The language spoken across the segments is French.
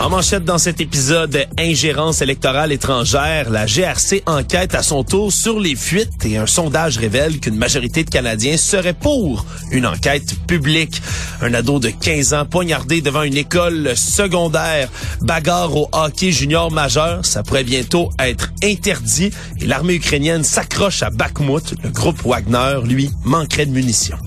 En manchette dans cet épisode, ingérence électorale étrangère, la GRC enquête à son tour sur les fuites et un sondage révèle qu'une majorité de Canadiens seraient pour une enquête publique. Un ado de 15 ans poignardé devant une école secondaire, bagarre au hockey junior majeur, ça pourrait bientôt être interdit et l'armée ukrainienne s'accroche à Bakhmut. Le groupe Wagner, lui, manquerait de munitions.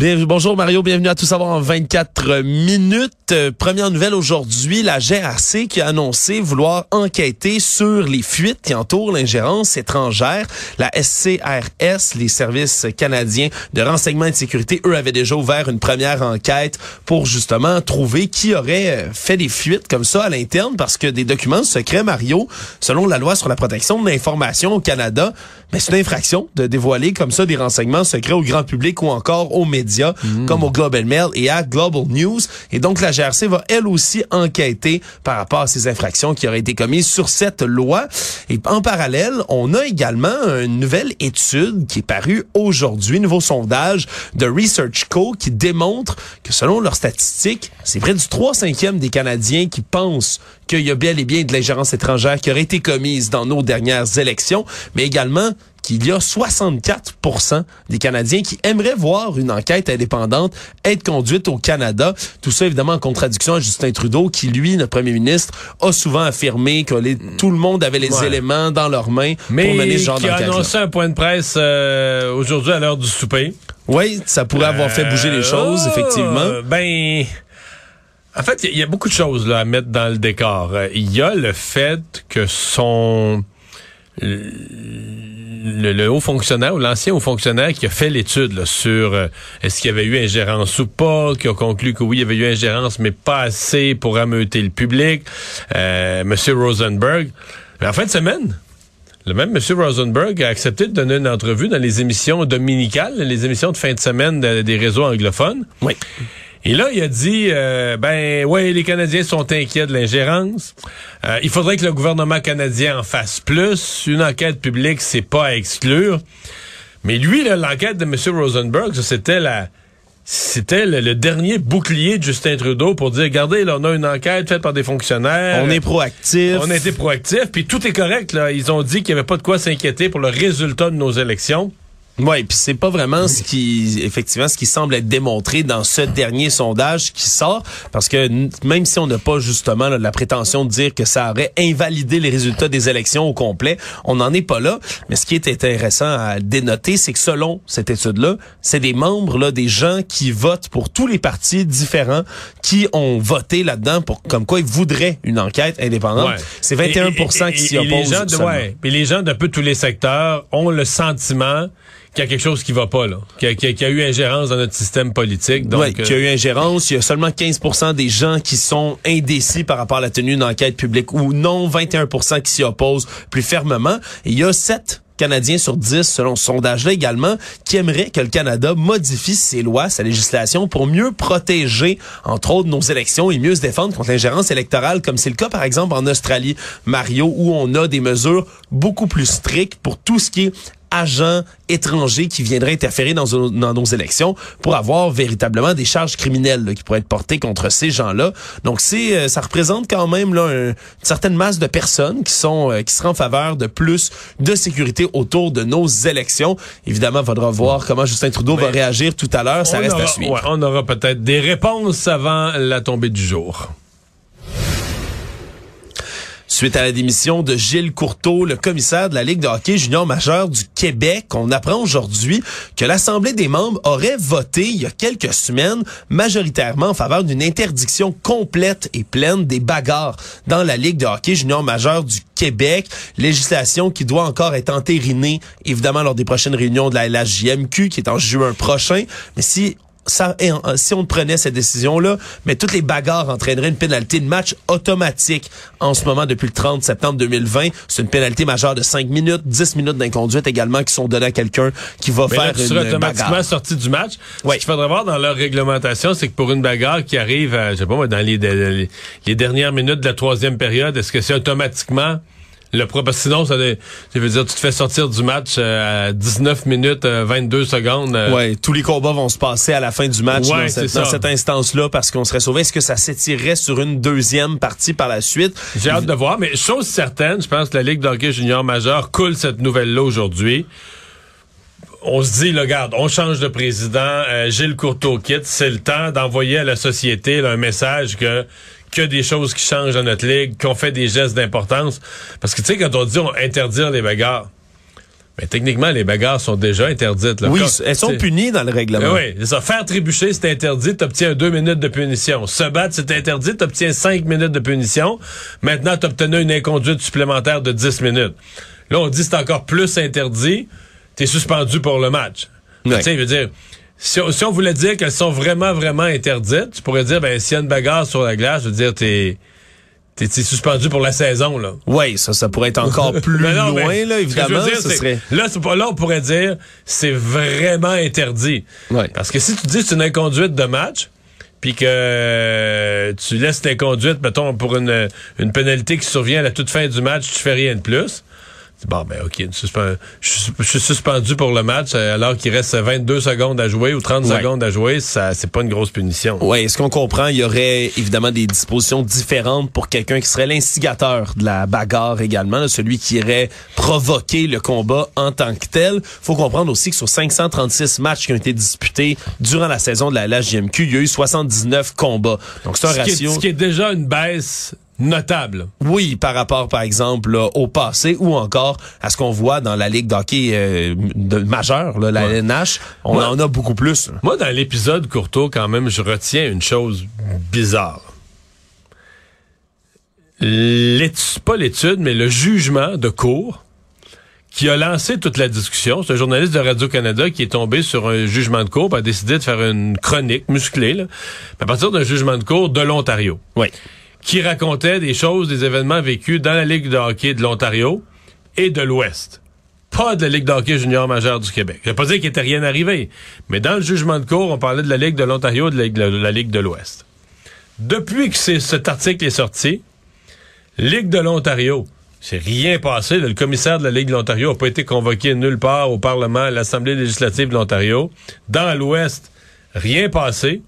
Bonjour Mario, bienvenue à Tout savoir en 24 minutes. Euh, première nouvelle aujourd'hui, la GRC qui a annoncé vouloir enquêter sur les fuites qui entourent l'ingérence étrangère. La SCRS, les services canadiens de renseignement et de sécurité, eux avaient déjà ouvert une première enquête pour justement trouver qui aurait euh, fait des fuites comme ça à l'interne parce que des documents secrets, Mario, selon la loi sur la protection de l'information au Canada, mais c'est une infraction de dévoiler comme ça des renseignements secrets au grand public ou encore aux médias, comme au Global Mail et à Global News. Et donc, la GRC va elle aussi enquêter par rapport à ces infractions qui auraient été commises sur cette loi. Et en parallèle, on a également une nouvelle étude qui est parue aujourd'hui, nouveau sondage de Research Co qui démontre que selon leurs statistiques, c'est près du 3 5 des Canadiens qui pensent qu'il y a bien et bien de l'ingérence étrangère qui aurait été commise dans nos dernières élections, mais également qu'il y a 64% des Canadiens qui aimeraient voir une enquête indépendante être conduite au Canada. Tout ça, évidemment, en contradiction à Justin Trudeau, qui, lui, notre premier ministre, a souvent affirmé que tout le monde avait les éléments dans leurs mains pour mener ce genre d'enquête. Mais qui a annoncé un point de presse euh, aujourd'hui à l'heure du souper. Oui, ça pourrait avoir fait bouger les choses, euh, effectivement. Ben... En fait, il y, a beaucoup de choses là, à mettre dans le décor. Il y a le fait que son le, haut fonctionnaire ou l'ancien haut fonctionnaire qui a fait l'étude sur euh, est-ce qu'il y avait eu ingérence ou pas, qui a conclu que oui, il y avait eu ingérence, mais pas assez pour ameuter le public, euh, Monsieur Rosenberg. Mais en fin de semaine, le même M. Rosenberg a accepté de donner une entrevue dans les émissions dominicales, les émissions de fin de semaine des réseaux anglophones. Oui. Et là, il a dit, euh, ben ouais, les Canadiens sont inquiets de l'ingérence. Euh, il faudrait que le gouvernement canadien en fasse plus. Une enquête publique, c'est pas à exclure. Mais lui, l'enquête de M. Rosenberg, c'était la, c'était le, dernier bouclier de Justin Trudeau pour dire, regardez, là, on a une enquête faite par des fonctionnaires. On est proactif. On a été proactif, puis tout est correct. Là. Ils ont dit qu'il n'y avait pas de quoi s'inquiéter pour le résultat de nos élections. Oui, puis c'est pas vraiment ce qui effectivement ce qui semble être démontré dans ce dernier sondage qui sort parce que même si on n'a pas justement la prétention de dire que ça aurait invalidé les résultats des élections au complet, on n'en est pas là, mais ce qui est intéressant à dénoter, c'est que selon cette étude-là, c'est des membres là des gens qui votent pour tous les partis différents qui ont voté là-dedans pour comme quoi ils voudraient une enquête indépendante. C'est 21% qui s'y opposent. Les gens ouais, puis les gens d'un peu tous les secteurs ont le sentiment qu'il y a quelque chose qui va pas, là. Qu'il y, a eu ingérence dans notre système politique. Donc, oui, qu'il y a eu ingérence. Il y a seulement 15% des gens qui sont indécis par rapport à la tenue d'une enquête publique ou non 21% qui s'y opposent plus fermement. Et il y a 7 Canadiens sur 10, selon ce sondage-là également, qui aimeraient que le Canada modifie ses lois, sa législation pour mieux protéger, entre autres, nos élections et mieux se défendre contre l'ingérence électorale, comme c'est le cas, par exemple, en Australie, Mario, où on a des mesures beaucoup plus strictes pour tout ce qui est agents étrangers qui viendraient interférer dans, nos élections pour avoir véritablement des charges criminelles qui pourraient être portées contre ces gens-là. Donc c'est euh, ça représente quand même là une certaine masse de personnes qui sont euh, qui seraient en faveur de plus de sécurité autour de nos élections. Évidemment, il faudra voir comment Justin Trudeau va réagir tout à l'heure, ça reste à suivre. on aura peut-être des réponses avant la tombée du jour. Suite à la démission de Gilles Courteau, le commissaire de la Ligue de hockey junior majeur du Québec, on apprend aujourd'hui que l'Assemblée des membres aurait voté il y a quelques semaines majoritairement en faveur d'une interdiction complète et pleine des bagarres dans la Ligue de hockey junior majeur du Québec. Législation qui doit encore être entérinée, évidemment, lors des prochaines réunions de la LHJMQ, qui est en juin prochain. Mais si ça, si on prenait cette décision-là, mais toutes les bagarres entraîneraient une pénalité de match automatique en ce moment depuis le 30 septembre 2020. C'est une pénalité majeure de 5 minutes, 10 minutes d'inconduite également qui sont données à quelqu'un qui va mais faire là, tu une seras automatiquement bagarre. sorti du match. Oui. Ce qu'il faudrait voir dans leur réglementation, c'est que pour une bagarre qui arrive, à, je sais pas moi, dans les, les, les dernières minutes de la troisième période, est-ce que c'est automatiquement le pro parce que sinon ça, veut- ça veut dire tu te fais sortir du match euh, à 19 minutes euh, 22 secondes. euh, Ouais, tous les combats vont se passer à la fin du match Ouais, dans, cette, dans cette instance-là parce qu'on serait sauvé. Est-ce que ça s'étirerait sur une deuxième partie par la suite? J'ai hâte de voir, mais chose certaine, je pense que la Ligue de hockey junior majeur coule cette nouvelle-là aujourd'hui. On se dit, là, regarde, on change de président, euh, Gilles Courteau quitte, c'est le temps d'envoyer à la société là, un message que que des choses qui changent dans notre ligue, qu'on fait des gestes d'importance. Parce que tu sais, quand on dit on interdire les bagarres, mais techniquement, les bagarres sont déjà interdites. Là. Oui, Quand- elles sont punies dans le règlement. oui, c'est ça. Faire trébucher, c'est interdit, t'obtiens deux minutes de punition. Se battre, c'est interdit, t'obtiens cinq minutes de punition. Maintenant, t'obtenais une inconduite supplémentaire de 10 minutes. Là, on dit c'est encore plus interdit, t'es suspendu pour le match. Ouais. Tu sais, je veux dire, si on, si on voulait dire qu'elles sont vraiment, vraiment interdites, tu pourrais dire, ben, s'il y a une bagarre sur la glace, je veux dire, t'es, t'es, suspendu pour la saison, là. Oui, ça, ça pourrait être encore plus Mais non, loin, mais là, évidemment. dire, ce c'est- serait... Là, c'est pas, là, on pourrait dire c'est vraiment interdit. Ouais. Parce que si tu dis que c'est une inconduite de match, puis que euh, tu laisses l'inconduite, mettons, pour une, une pénalité qui survient à la toute fin du match, tu fais rien de plus. Bon, ben OK, je, suis- suspendu pour le match euh, alors qu'il reste 22 secondes à jouer ou 30 Ouais. secondes à jouer, ça c'est pas une grosse punition. Oui, est-ce qu'on comprend? Il y aurait évidemment des dispositions différentes pour quelqu'un qui serait l'instigateur de la bagarre également, là, celui qui irait provoquer le combat en tant que tel. faut comprendre aussi que sur 536 matchs qui ont été disputés durant la saison de la LHJMQ, il y a eu 79 combats. Donc c'est un Ce qui, est, ratio... ce qui est déjà une baisse notable. Oui, par rapport, par exemple, là, au passé ou encore à ce qu'on voit dans la Ligue d'hockey euh, de majeure, là, la Ouais. LNH, on Ouais. en a beaucoup plus. Moi, dans l'épisode Courteau, quand même, je retiens une chose bizarre. L'étude, pas l'étude, mais le jugement de cour qui a lancé toute la discussion. C'est un journaliste de Radio-Canada qui est tombé sur un jugement de cour, puis a décidé de faire une chronique musclée, là, à partir d'un jugement de cour de l'Ontario Oui. Qui racontait des choses, des événements vécus dans la Ligue de hockey de l'Ontario et de l'Ouest. Pas de la Ligue de hockey junior majeure du Québec. Je veux pas dire qu'il était rien arrivé, mais dans le jugement de cour, on parlait de la Ligue de l'Ontario et de la, Ligue de l'Ouest. Depuis que cet article est sorti, Ligue de l'Ontario, c'est rien passé. Le commissaire de la Ligue de l'Ontario n'a pas été convoqué nulle part au Parlement, à l'Assemblée législative de l'Ontario. Dans l'Ouest, rien passé.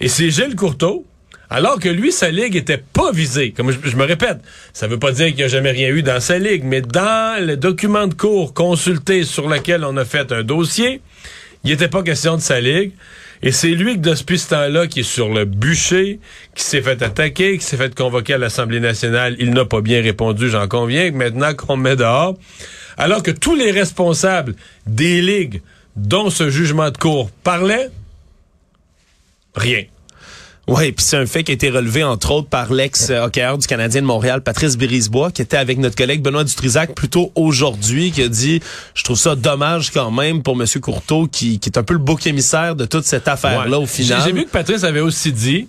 Et c'est Gilles Courteau, alors que lui, sa ligue était pas visée. Comme je, me répète, ça veut pas dire qu'il n'y a jamais rien eu dans sa ligue, mais dans le document de cours consulté sur lequel on a fait un dossier, il n'était pas question de sa ligue. Et c'est lui que depuis ce temps-là qui est sur le bûcher, qui s'est fait attaquer, qui s'est fait convoquer à l'Assemblée nationale. Il n'a pas bien répondu, j'en conviens. Maintenant qu'on me met dehors, alors que tous les responsables des ligues dont ce jugement de cour parlait, rien. Oui, puis c'est un fait qui a été relevé entre autres par l'ex-hockeyeur du Canadien de Montréal, Patrice Birisbois, qui était avec notre collègue Benoît Dutrisac plus tôt aujourd'hui, qui a dit « Je trouve ça dommage quand même pour M. Courteau, qui, qui est un peu le bouc émissaire de toute cette affaire-là Ouais. au final. J'ai j'ai vu que Patrice avait aussi dit,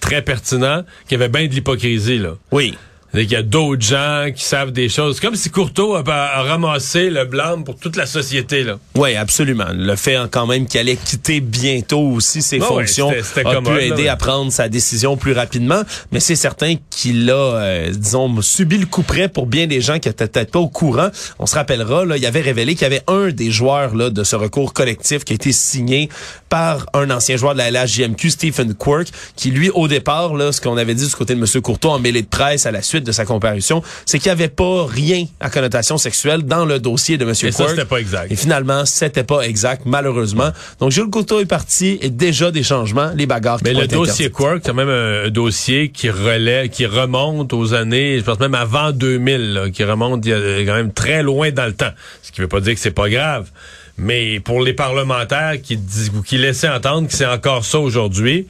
très pertinent, qu'il y avait bien de l'hypocrisie, là. Oui. Il y a d'autres gens qui savent des choses. Comme si Courteau a, a ramassé le blâme pour toute la société, là. Oui, absolument. Le fait quand même qu'il allait quitter bientôt aussi ses fonctions ouais, a commode, pu aider là, ouais. à prendre sa décision plus rapidement. Mais c'est certain qu'il a, euh, disons, subi le coup près pour bien des gens qui étaient peut-être pas au courant. On se rappellera, là, il avait révélé qu'il y avait un des joueurs là, de ce recours collectif qui a été signé par un ancien joueur de la LHJMQ, Stephen Quirk, qui lui, au départ, là, ce qu'on avait dit du côté de M. Courteau en mêlée de presse à la suite suite de sa comparution, c'est qu'il n'y avait pas rien à connotation sexuelle dans le dossier de M. Et Quirk. ça, c'était pas exact. Et finalement, c'était pas exact, malheureusement. Donc, Jules Couteau est parti et déjà des changements, les bagarres Mais qui le dossier. Quark, c'est même un, dossier qui relaie, qui remonte aux années, je pense même avant 2000, là, qui remonte a quand même très loin dans le temps. Ce qui veut pas dire que c'est pas grave. Mais pour les parlementaires qui, disent, ou qui laissaient entendre que c'est encore ça aujourd'hui,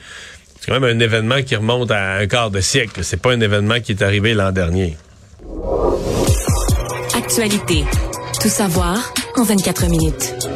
c'est quand même un événement qui remonte à un quart de siècle. C'est pas un événement qui est arrivé l'an dernier. Actualité. Tout savoir en 24 minutes.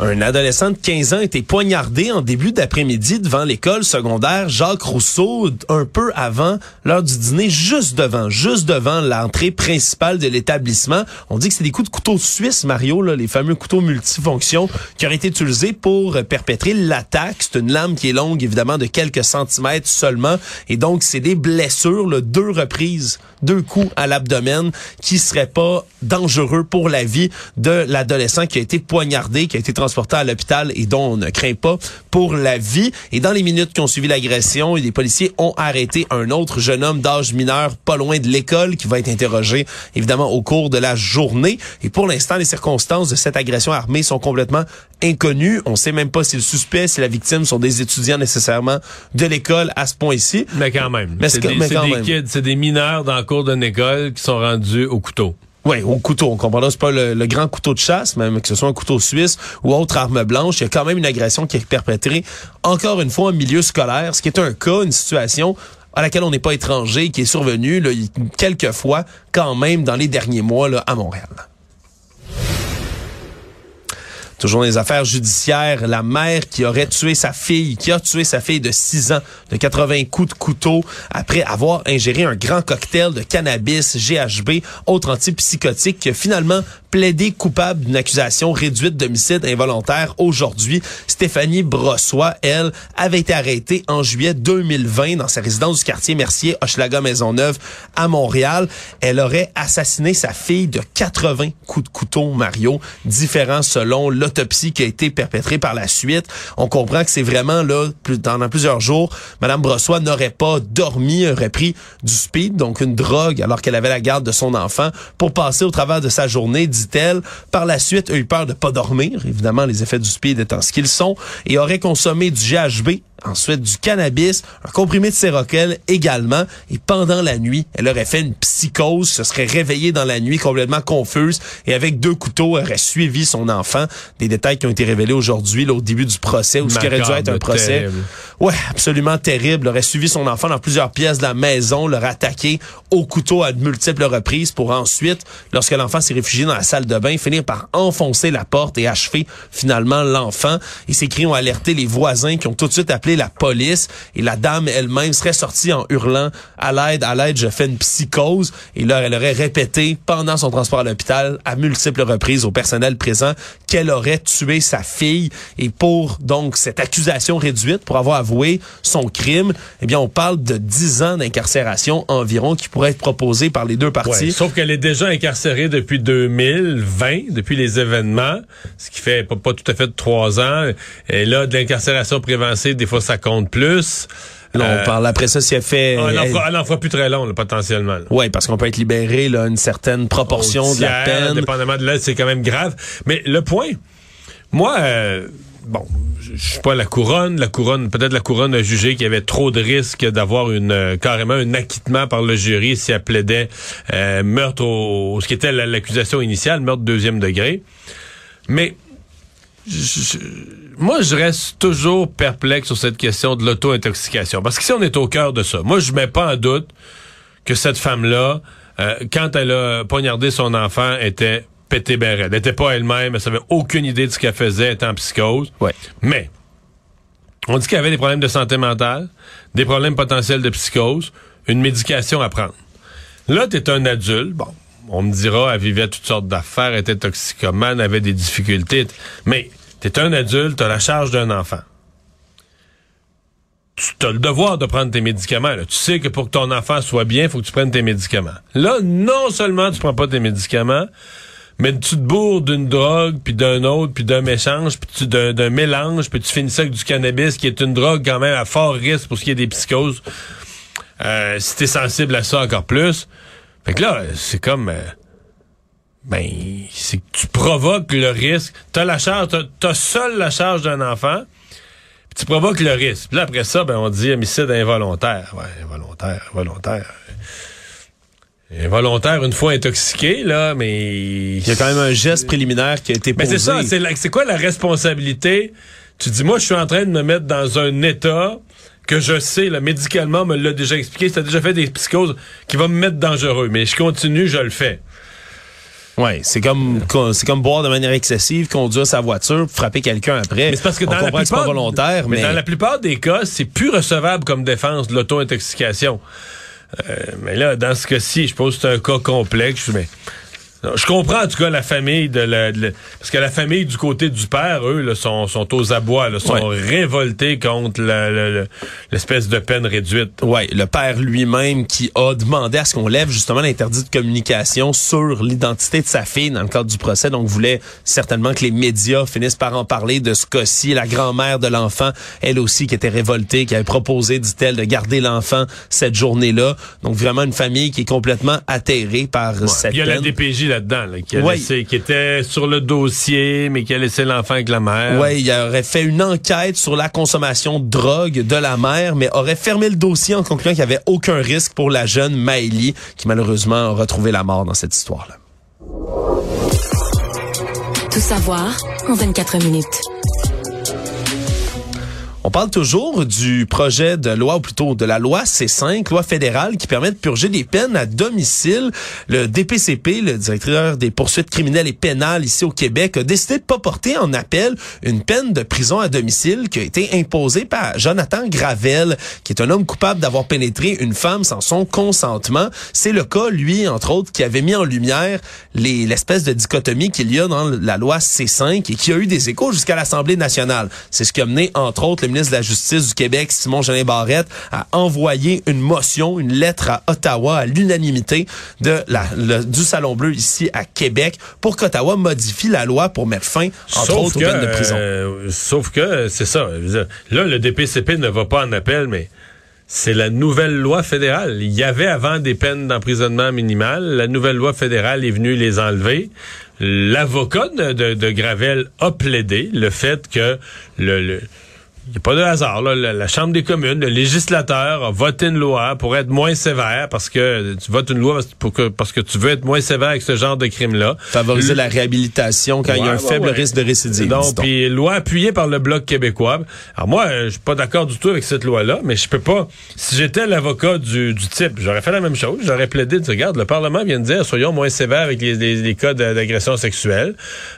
Un adolescent de 15 ans a été poignardé en début d'après-midi devant l'école secondaire Jacques Rousseau, un peu avant l'heure du dîner, juste devant, juste devant l'entrée principale de l'établissement. On dit que c'est des coups de couteau suisse, Mario, les fameux couteaux multifonctions qui auraient été utilisés pour perpétrer l'attaque. C'est une lame qui est longue, évidemment, de quelques centimètres seulement. Et donc, c'est des blessures, là, deux reprises, deux coups à l'abdomen qui seraient pas dangereux pour la vie de l'adolescent qui a été poignardé, qui a été transporté à l'hôpital et dont on ne craint pas pour la vie. Et dans les minutes qui ont suivi l'agression, les policiers ont arrêté un autre jeune homme d'âge mineur pas loin de l'école qui va être interrogé évidemment au cours de la journée. Et pour l'instant, les circonstances de cette agression armée sont complètement inconnues. On sait même pas si le suspect, si la victime sont des étudiants nécessairement de l'école à ce point-ci. Mais quand même. Mais c'est des, des kids, c'est des mineurs dans le cours d'une école qui sont rendus au couteau. Oui, au couteau. On comprend là, c'est pas le, grand couteau de chasse, même que ce soit un couteau suisse ou autre arme blanche. Il y a quand même une agression qui est perpétrée, encore une fois, en milieu scolaire, ce qui est un cas, une situation à laquelle on n'est pas étranger, qui est survenue quelques fois quand même dans les derniers mois là, à Montréal. Toujours dans les affaires judiciaires, la mère qui aurait tué sa fille, qui a tué sa fille de 6 ans de 80 coups de couteau après avoir ingéré un grand cocktail de cannabis, GHB, autre antipsychotique, qui a finalement plaidé coupable d'une accusation réduite d'homicide involontaire aujourd'hui. Stéphanie Brossois, elle, avait été arrêtée en juillet 2020 dans sa résidence du quartier Mercier, Hochelaga Maisonneuve, à Montréal. Elle aurait assassiné sa fille de 80 coups de couteau, Mario, différents selon l'autopsie qui a été perpétrée par la suite. On comprend que c'est vraiment là, plus, pendant plusieurs jours, Madame Brossois n'aurait pas dormi, aurait pris du speed, donc une drogue, alors qu'elle avait la garde de son enfant, pour passer au travers de sa journée, dit-elle. Par la suite, a eu peur de pas dormir, évidemment, les effets du speed étant ce qu'ils sont, et aurait consommé du GHB, ensuite du cannabis, un comprimé de séroquel également, et pendant la nuit, elle aurait fait une psychose, se serait réveillée dans la nuit complètement confuse, et avec deux couteaux, aurait suivi son enfant. Des détails qui ont été révélés aujourd'hui, au début du procès, ou ce qui aurait dû être un procès. terrible. Ouais, absolument terrible. Aurait suivi son enfant dans plusieurs pièces de la maison, l'aurait attaqué au couteau à de multiples reprises pour ensuite, lorsque l'enfant s'est réfugié dans la salle de bain, finir par enfoncer la porte et achever finalement l'enfant. Et ces cris ont alerté les voisins qui ont tout de suite la police et la dame elle-même serait sortie en hurlant à l'aide, à l'aide, je fais une psychose. Et là, elle aurait répété pendant son transport à l'hôpital à multiples reprises au personnel présent qu'elle aurait tué sa fille. Et pour donc cette accusation réduite, pour avoir avoué son crime, eh bien, on parle de 10 ans d'incarcération environ qui pourrait être proposé par les deux parties. Ouais, sauf qu'elle est déjà incarcérée depuis 2020, depuis les événements, ce qui fait pas, pas tout à fait trois ans. Et là, de l'incarcération préventive, des fois, ça compte plus. Là, on Euh, parle après ça si elle fait... Ah, elle, en elle- fera, plus très long, là, potentiellement. Ouais, parce qu'on peut être libéré là, une certaine proportion de la peine. Dépendamment de là, c'est quand même grave. Mais le point, moi, euh, bon, je suis pas la couronne. La couronne, peut-être la couronne a jugé qu'il y avait trop de risques d'avoir une euh, carrément un acquittement par le jury si elle plaidait euh, meurtre au, ce qui était la- l'accusation initiale, meurtre deuxième degré. Mais je- moi, je reste toujours perplexe sur cette question de l'auto-intoxication. Parce que si on est au cœur de ça, moi, je mets pas en doute que cette femme-là, euh, quand elle a poignardé son enfant, était pété béret. Elle n'était pas elle-même, elle savait aucune idée de ce qu'elle faisait, elle était en psychose. Ouais. Mais, on dit qu'elle avait des problèmes de santé mentale, des problèmes potentiels de psychose, une médication à prendre. Là, tu es un adulte, bon, on me dira, elle vivait toutes sortes d'affaires, était toxicomane, avait des difficultés, mais tu un adulte, tu la charge d'un enfant. Tu as le devoir de prendre tes médicaments. Tu sais que pour que ton enfant soit bien, il faut que tu prennes tes médicaments. Là, non seulement tu prends pas tes médicaments, mais tu te bourres d'une drogue, puis d'un autre, puis d'un mélange, puis d'un mélange, puis tu finis ça avec du cannabis, qui est une drogue quand même à fort risque pour ce qui est des psychoses. Euh, si t'es sensible à ça encore plus. Fait que là, c'est comme... euh, ben, c'est que tu provoques le risque. T'as la charge, t'as, t'as seul la charge d'un enfant, puis tu provoques le risque. Puis là, après ça, ben, on dit homicide involontaire. Ouais, involontaire, involontaire. Involontaire une fois intoxiqué, là, mais... Il y a quand même un geste préliminaire qui a été Mais posé. c'est ça, c'est, quoi la responsabilité? Tu dis, moi, je suis en train de me mettre dans un état que je sais, là, médicalement, me l'a déjà expliqué, ça a déjà fait des psychoses qui va me mettre dangereux, mais je continue, je le fais. Ouais, c'est comme c'est comme boire de manière excessive, conduire sa voiture, frapper quelqu'un après. Mais c'est parce que dans la que pas plupart, volontaire, mais, dans la plupart des cas, c'est plus recevable comme défense de l'auto-intoxication. Euh, mais là, dans ce cas-ci, je pense que c'est un cas complexe, mais je comprends en tout cas la famille de la, de la- parce que la famille du côté du père, eux, là, sont, sont aux abois, là, sont Ouais. révoltés contre l'espèce de peine réduite. Ouais, le père lui-même qui a demandé à ce qu'on lève justement l'interdit de communication sur l'identité de sa fille dans le cadre du procès. Donc, voulait certainement que les médias finissent par en parler de ce cas-ci. La grand-mère de l'enfant, elle aussi, qui était révoltée, qui avait proposé, dit-elle, de garder l'enfant cette journée-là. Donc, vraiment une famille qui est complètement atterrée par cette Il y a la. DPJ là-dedans, là, qui, a Ouais. laissé- qui était sur le dossier, mais qui a laissé l'enfant avec la mère. Ouais, il aurait fait une enquête sur la consommation de drogue de la mère, mais aurait fermé le dossier en concluant qu'il n'y avait aucun risque pour la jeune Maëlie, qui malheureusement a retrouvé la mort dans cette histoire-là. Tout savoir en 24 minutes. On parle toujours du projet de loi, ou plutôt de la loi C5, loi fédérale qui permet de purger des peines à domicile. Le DPCP, le directeur des poursuites criminelles et pénales ici au Québec, a décidé de pas porter en appel une peine de prison à domicile qui a été imposée par Jonathan Gravel, qui est un homme coupable d'avoir pénétré une femme sans son consentement. C'est le cas, lui, entre autres, qui avait mis en lumière les- l'espèce de dichotomie qu'il y a dans la loi C5 et qui a eu des échos jusqu'à l'Assemblée nationale. C'est ce qui a mené, entre autres, le ministre de la Justice du Québec, Simon Jeanin Barrette, à envoyer une motion, une lettre à Ottawa à l'unanimité de la, le- du Salon Bleu ici à Québec pour qu'Ottawa modifie la loi pour mettre fin, entre autres, aux peines de prison. euh, sauf que, c'est ça. Là, le DPCP ne va pas en appel, mais c'est la nouvelle loi fédérale. Il y avait avant des peines d'emprisonnement minimales. La nouvelle loi fédérale est venue les enlever. L'avocat de, de- de Gravel a plaidé le fait que le... le il n'y a pas de hasard. Là. La, la Chambre des communes, le législateur a voté une loi pour être moins sévère parce que tu votes une loi parce, pour que, parce que tu veux être moins sévère avec ce genre de crime-là. Favoriser la réhabilitation quand il y a un ouais, faible ouais. risque de récidive. Donc, puis loi appuyée par le Bloc québécois. Alors moi, je suis pas d'accord du tout avec cette loi-là, mais je peux pas... Si j'étais l'avocat du, du type, j'aurais fait la même chose. J'aurais plaidé, de regarde, le Parlement vient de dire, soyons moins sévères avec les, les- les cas d'agression sexuelle.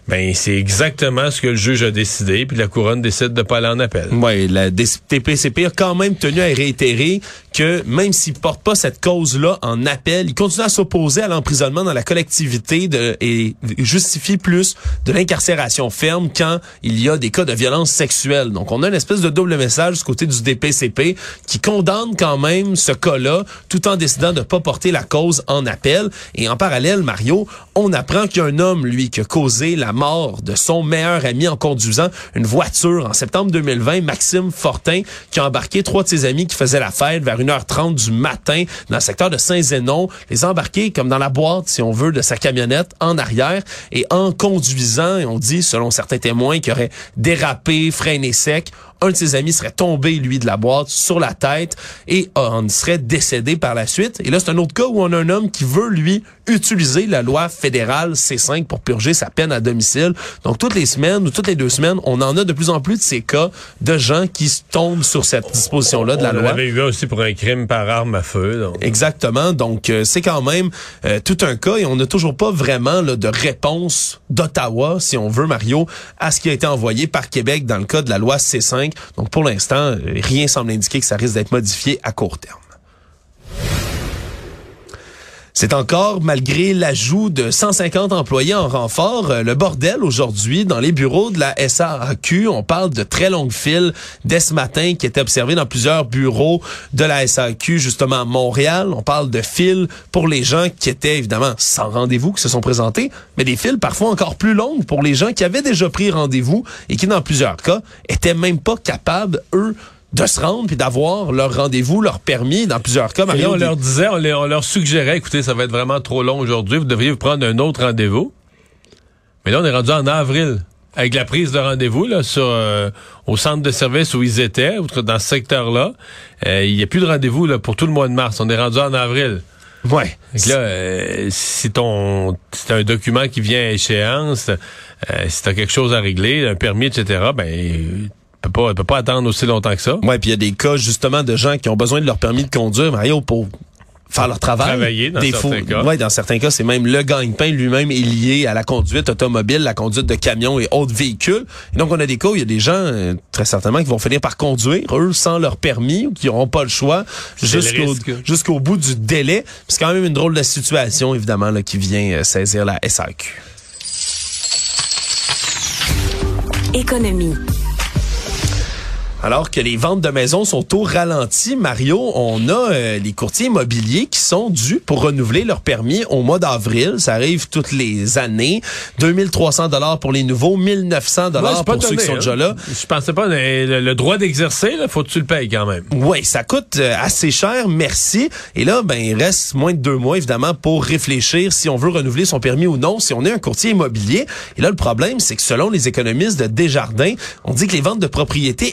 Ben, c'est exactement ce que le juge a décidé, puis la couronne décide de pas aller en appel. Oui, la DPCP a quand même tenu à réitérer que même s'il porte pas cette cause-là en appel, il continue à s'opposer à l'emprisonnement dans la collectivité de, et justifie plus de l'incarcération ferme quand il y a des cas de violence sexuelle. Donc, on a une espèce de double message du côté du DPCP qui condamne quand même ce cas-là tout en décidant de pas porter la cause en appel. Et en parallèle, Mario, on apprend qu'il y a un homme, lui, qui a causé la mort de son meilleur ami en conduisant une voiture en septembre 2020, Maxime Fortin, qui a embarqué trois de ses amis qui faisaient la fête vers 1h30 du matin dans le secteur de Saint-Zénon, les embarquer comme dans la boîte, si on veut, de sa camionnette en arrière et en conduisant, on dit, selon certains témoins, qu'il aurait dérapé, freiné sec, un de ses amis serait tombé, lui, de la boîte sur la tête et en serait décédé par la suite. Et là, c'est un autre cas où on a un homme qui veut, lui, utiliser la loi fédérale C5 pour purger sa peine à domicile. Donc, toutes les semaines ou toutes les deux semaines, on en a de plus en plus de ces cas de gens qui tombent sur cette disposition-là de la On loi. avait eu aussi pour un crime par arme à feu. donc. Exactement. Donc, euh, c'est quand même euh, tout un cas et on n'a toujours pas vraiment là, de réponse d'Ottawa, si on veut, Mario, à ce qui a été envoyé par Québec dans le cas de la loi C5. Donc, pour l'instant, euh, rien semble indiquer que ça risque d'être modifié à court terme. C'est encore, malgré l'ajout de 150 employés en renfort, euh, le bordel aujourd'hui dans les bureaux de la SAQ. On parle de très longues files dès ce matin qui étaient observées dans plusieurs bureaux de la SAQ, justement à Montréal. On parle de files pour les gens qui étaient évidemment sans rendez-vous, qui se sont présentés, mais des files parfois encore plus longues pour les gens qui avaient déjà pris rendez-vous et qui, dans plusieurs cas, étaient même pas capables, eux, de se rendre puis d'avoir leur rendez-vous, leur permis dans plusieurs cas. Mario, on leur disait, on, les- on leur suggérait, écoutez, ça va être vraiment trop long aujourd'hui, vous devriez vous prendre un autre rendez-vous. Mais là, on est rendu en avril. Avec la prise de rendez-vous là, sur, euh, au centre de service où ils étaient, dans ce secteur-là, euh, il n'y a plus de rendez-vous là, pour tout le mois de mars. On est rendu en avril. ouais. Que là, euh, si ton si t'as un document qui vient à échéance, euh, si t'as quelque chose à régler, un permis, etc., ben tu peux pas, tu peux pas attendre aussi longtemps que ça. Ouais, puis il y a des cas justement de gens qui ont besoin de leur permis de conduire, Mario, pour faire leur travail. Travailler, dans Des certains cas. Ouais, dans certains cas, c'est même le gagne-pain lui-même est lié à la conduite automobile, la conduite de camions et autres véhicules. Et donc, on a des cas où il y a des gens, euh, très certainement, qui vont finir par conduire, eux, sans leur permis, ou qui n'auront pas le choix, jusqu'au bout du délai. C'est quand même une drôle de situation, évidemment, là, qui vient euh, saisir la SAQ. Économie. Alors que les ventes de maisons sont au ralenti, Mario, on a euh, les courtiers immobiliers qui sont dus pour renouveler leur permis au mois d'avril. Ça arrive toutes les années. 2300 dollars pour les nouveaux, 1900 Ouais, dollars pour ceux qui sont donné, déjà hein. là. Je pensais pas, mais le, le droit d'exercer, là, faut que tu le payes quand même. Oui, ça coûte euh, assez cher, merci. Et là, ben, il reste moins de deux mois, évidemment, pour réfléchir si on veut renouveler son permis ou non, si on est un courtier immobilier. Et là, le problème, c'est que selon les économistes de Desjardins, on dit que les ventes de propriétés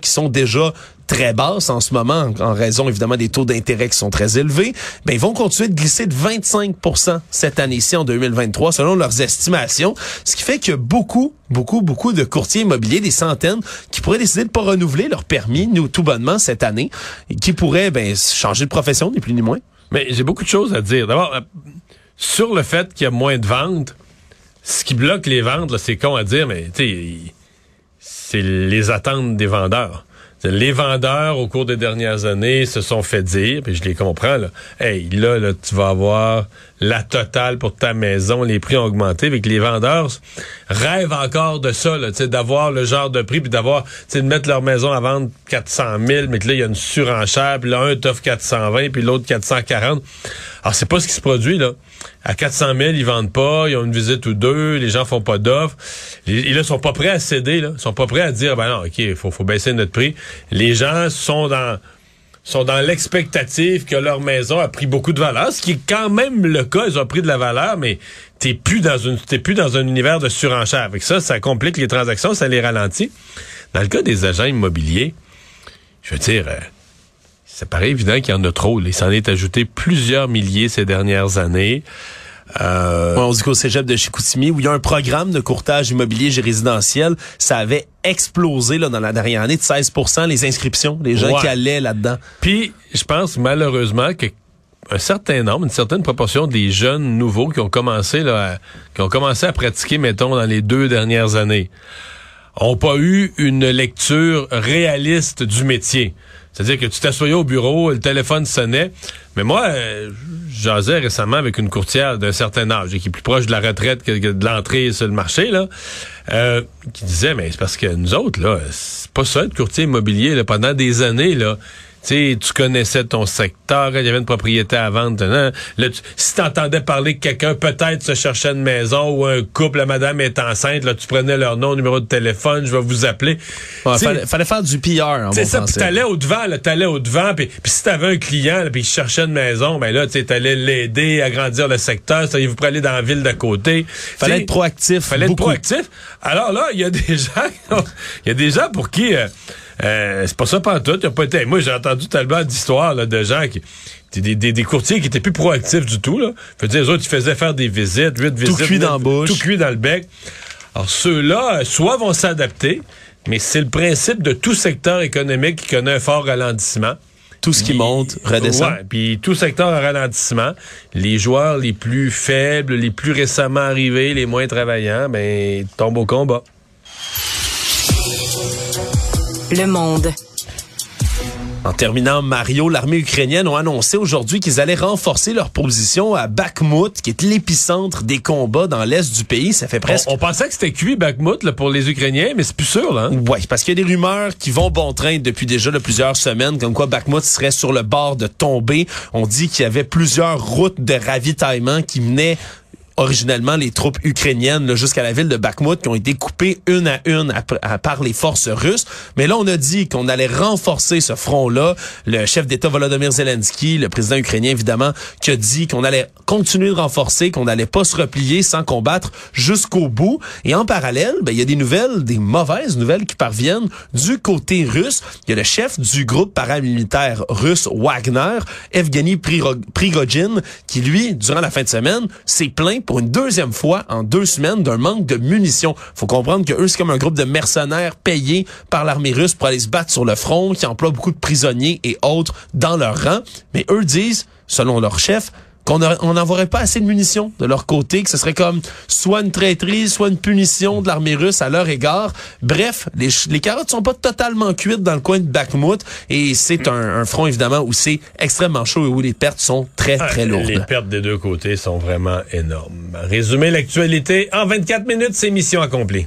qui sont déjà très basses en ce moment, en raison évidemment des taux d'intérêt qui sont très élevés, ben, ils vont continuer de glisser de 25% cette année-ci en 2023, selon leurs estimations. Ce qui fait a beaucoup, beaucoup, beaucoup de courtiers immobiliers, des centaines, qui pourraient décider de pas renouveler leur permis, nous, tout bonnement, cette année, et qui pourraient ben, changer de profession, ni plus ni moins. Mais j'ai beaucoup de choses à dire. D'abord, euh, sur le fait qu'il y a moins de ventes, ce qui bloque les ventes, c'est con à dire, mais tu sais, c'est les attentes des vendeurs. Les vendeurs, au cours des dernières années, se sont fait dire, puis je les comprends, là, hey, là, là, tu vas avoir la totale pour ta maison, les prix ont augmenté, avec les vendeurs rêvent encore de ça, d'avoir le genre de prix, puis d'avoir, de mettre leur maison à vendre 400 000, mais que là, il y a une surenchère, puis là, un t'offre 420, puis l'autre 440. Alors, c'est pas ce qui se produit, là. À 400 000, ils vendent pas, ils ont une visite ou deux, les gens font pas d'offres. Et là, ils sont pas prêts à céder, là. Ils sont pas prêts à dire, ben non, OK, faut, faut baisser notre prix. Les gens sont dans l'expectative que leur maison a pris beaucoup de valeur, ce qui est quand même le cas, ils ont pris de la valeur, mais t'es plus dans plus dans un univers de surenchère. Avec ça, ça complique les transactions, ça les ralentit. Dans le cas des agents immobiliers, je veux dire, euh, ça paraît évident qu'il y en a trop. Il s'en est ajouté plusieurs milliers ces dernières années. Euh, on dit qu'au cégep de Chicoutimi, où il y a un programme de courtage immobilier et résidentiel, ça avait explosé là, dans la dernière année de 16% les inscriptions, les gens Ouais. qui allaient là-dedans. Puis, je pense malheureusement que un certain nombre, une certaine proportion des jeunes nouveaux qui ont commencé là, à- qui ont commencé à pratiquer, mettons, dans les deux dernières années, ont pas eu une lecture réaliste du métier. C'est-à-dire que tu t'assoyais au bureau, le téléphone sonnait. Mais moi, euh, jasais récemment avec une courtière d'un certain âge, qui est plus proche de la retraite que, que de l'entrée sur le marché, là, euh, qui disait, mais c'est parce que nous autres, là, c'est pas ça être courtier immobilier, là, pendant des années, là. Tu sais, tu connaissais ton secteur, il y avait une propriété à vendre. Là, tu- si tu entendais parler que quelqu'un peut-être se cherchait une maison ou un couple, la madame est enceinte, là, tu prenais leur nom, numéro de téléphone, je vais vous appeler. Ouais, fallait, fallait faire du en c'est ça, puis t'allais au devant, là, t'allais au devant, puis si t'avais un client, puis il cherchait une maison, ben là, tu sais, t'allais l'aider à grandir le secteur, ça, vous pourrait aller dans la ville d'à côté. Fallait être proactif. Fallait être proactif. Alors là, il y a des gens, il y a des gens pour qui euh, euh, c'est pas ça pas tout. Y a pas été. Moi, j'ai entendu tellement d'histoires de gens qui des, des, des courtiers qui étaient plus proactifs du tout. Là. Veux dire, les autres, ils faisaient faire des visites, huit visites, cuit dans la bouche. tout cuit dans le bec. Alors ceux-là, euh, soit vont s'adapter, mais c'est le principe de tout secteur économique qui connaît un fort ralentissement. Tout ce qui monte redescend. Ouais, puis tout secteur en ralentissement. Les joueurs les plus faibles, les plus récemment arrivés, les moins travaillants, ben tombent au combat. Le monde. En terminant, Mario, l'armée ukrainienne ont annoncé aujourd'hui qu'ils allaient renforcer leur position à Bakhmut, qui est l'épicentre des combats dans l'est du pays. Ça fait presque... On, on pensait que c'était cuit Bakhmut là, pour les Ukrainiens, mais c'est plus sûr là. hein? Ouais, parce qu'il y a des rumeurs qui vont bon train depuis déjà là, plusieurs semaines, comme quoi Bakhmut serait sur le bord de tomber. On dit qu'il y avait plusieurs routes de ravitaillement qui menaient originellement les troupes ukrainiennes jusqu'à la ville de Bakhmut qui ont été coupées une à une par les forces russes. Mais là, on a dit qu'on allait renforcer ce front-là. Le chef d'État Volodymyr Zelensky, le président ukrainien évidemment, qui a dit qu'on allait continuer de renforcer, qu'on n'allait pas se replier sans combattre jusqu'au bout. Et en parallèle, ben, il y a des nouvelles, des mauvaises nouvelles qui parviennent du côté russe. Il y a le chef du groupe paramilitaire russe Wagner, Evgeny Prigogine, qui lui, durant la fin de semaine, s'est plaint pour une deuxième fois en deux semaines d'un manque de munitions. Faut comprendre que eux, c'est comme un groupe de mercenaires payés par l'armée russe pour aller se battre sur le front, qui emploie beaucoup de prisonniers et autres dans leur rang. Mais eux disent, selon leur chef, qu'on n'envoierait pas assez de munitions de leur côté, que ce serait comme soit une traîtrise, soit une punition de l'armée russe à leur égard. Bref, les, les carottes sont pas totalement cuites dans le coin de Bakhmut et c'est un, front évidemment où c'est extrêmement chaud et où les pertes sont très très ah, lourdes. Les pertes des deux côtés sont vraiment énormes. Résumer l'actualité en 24 minutes, c'est mission accomplie.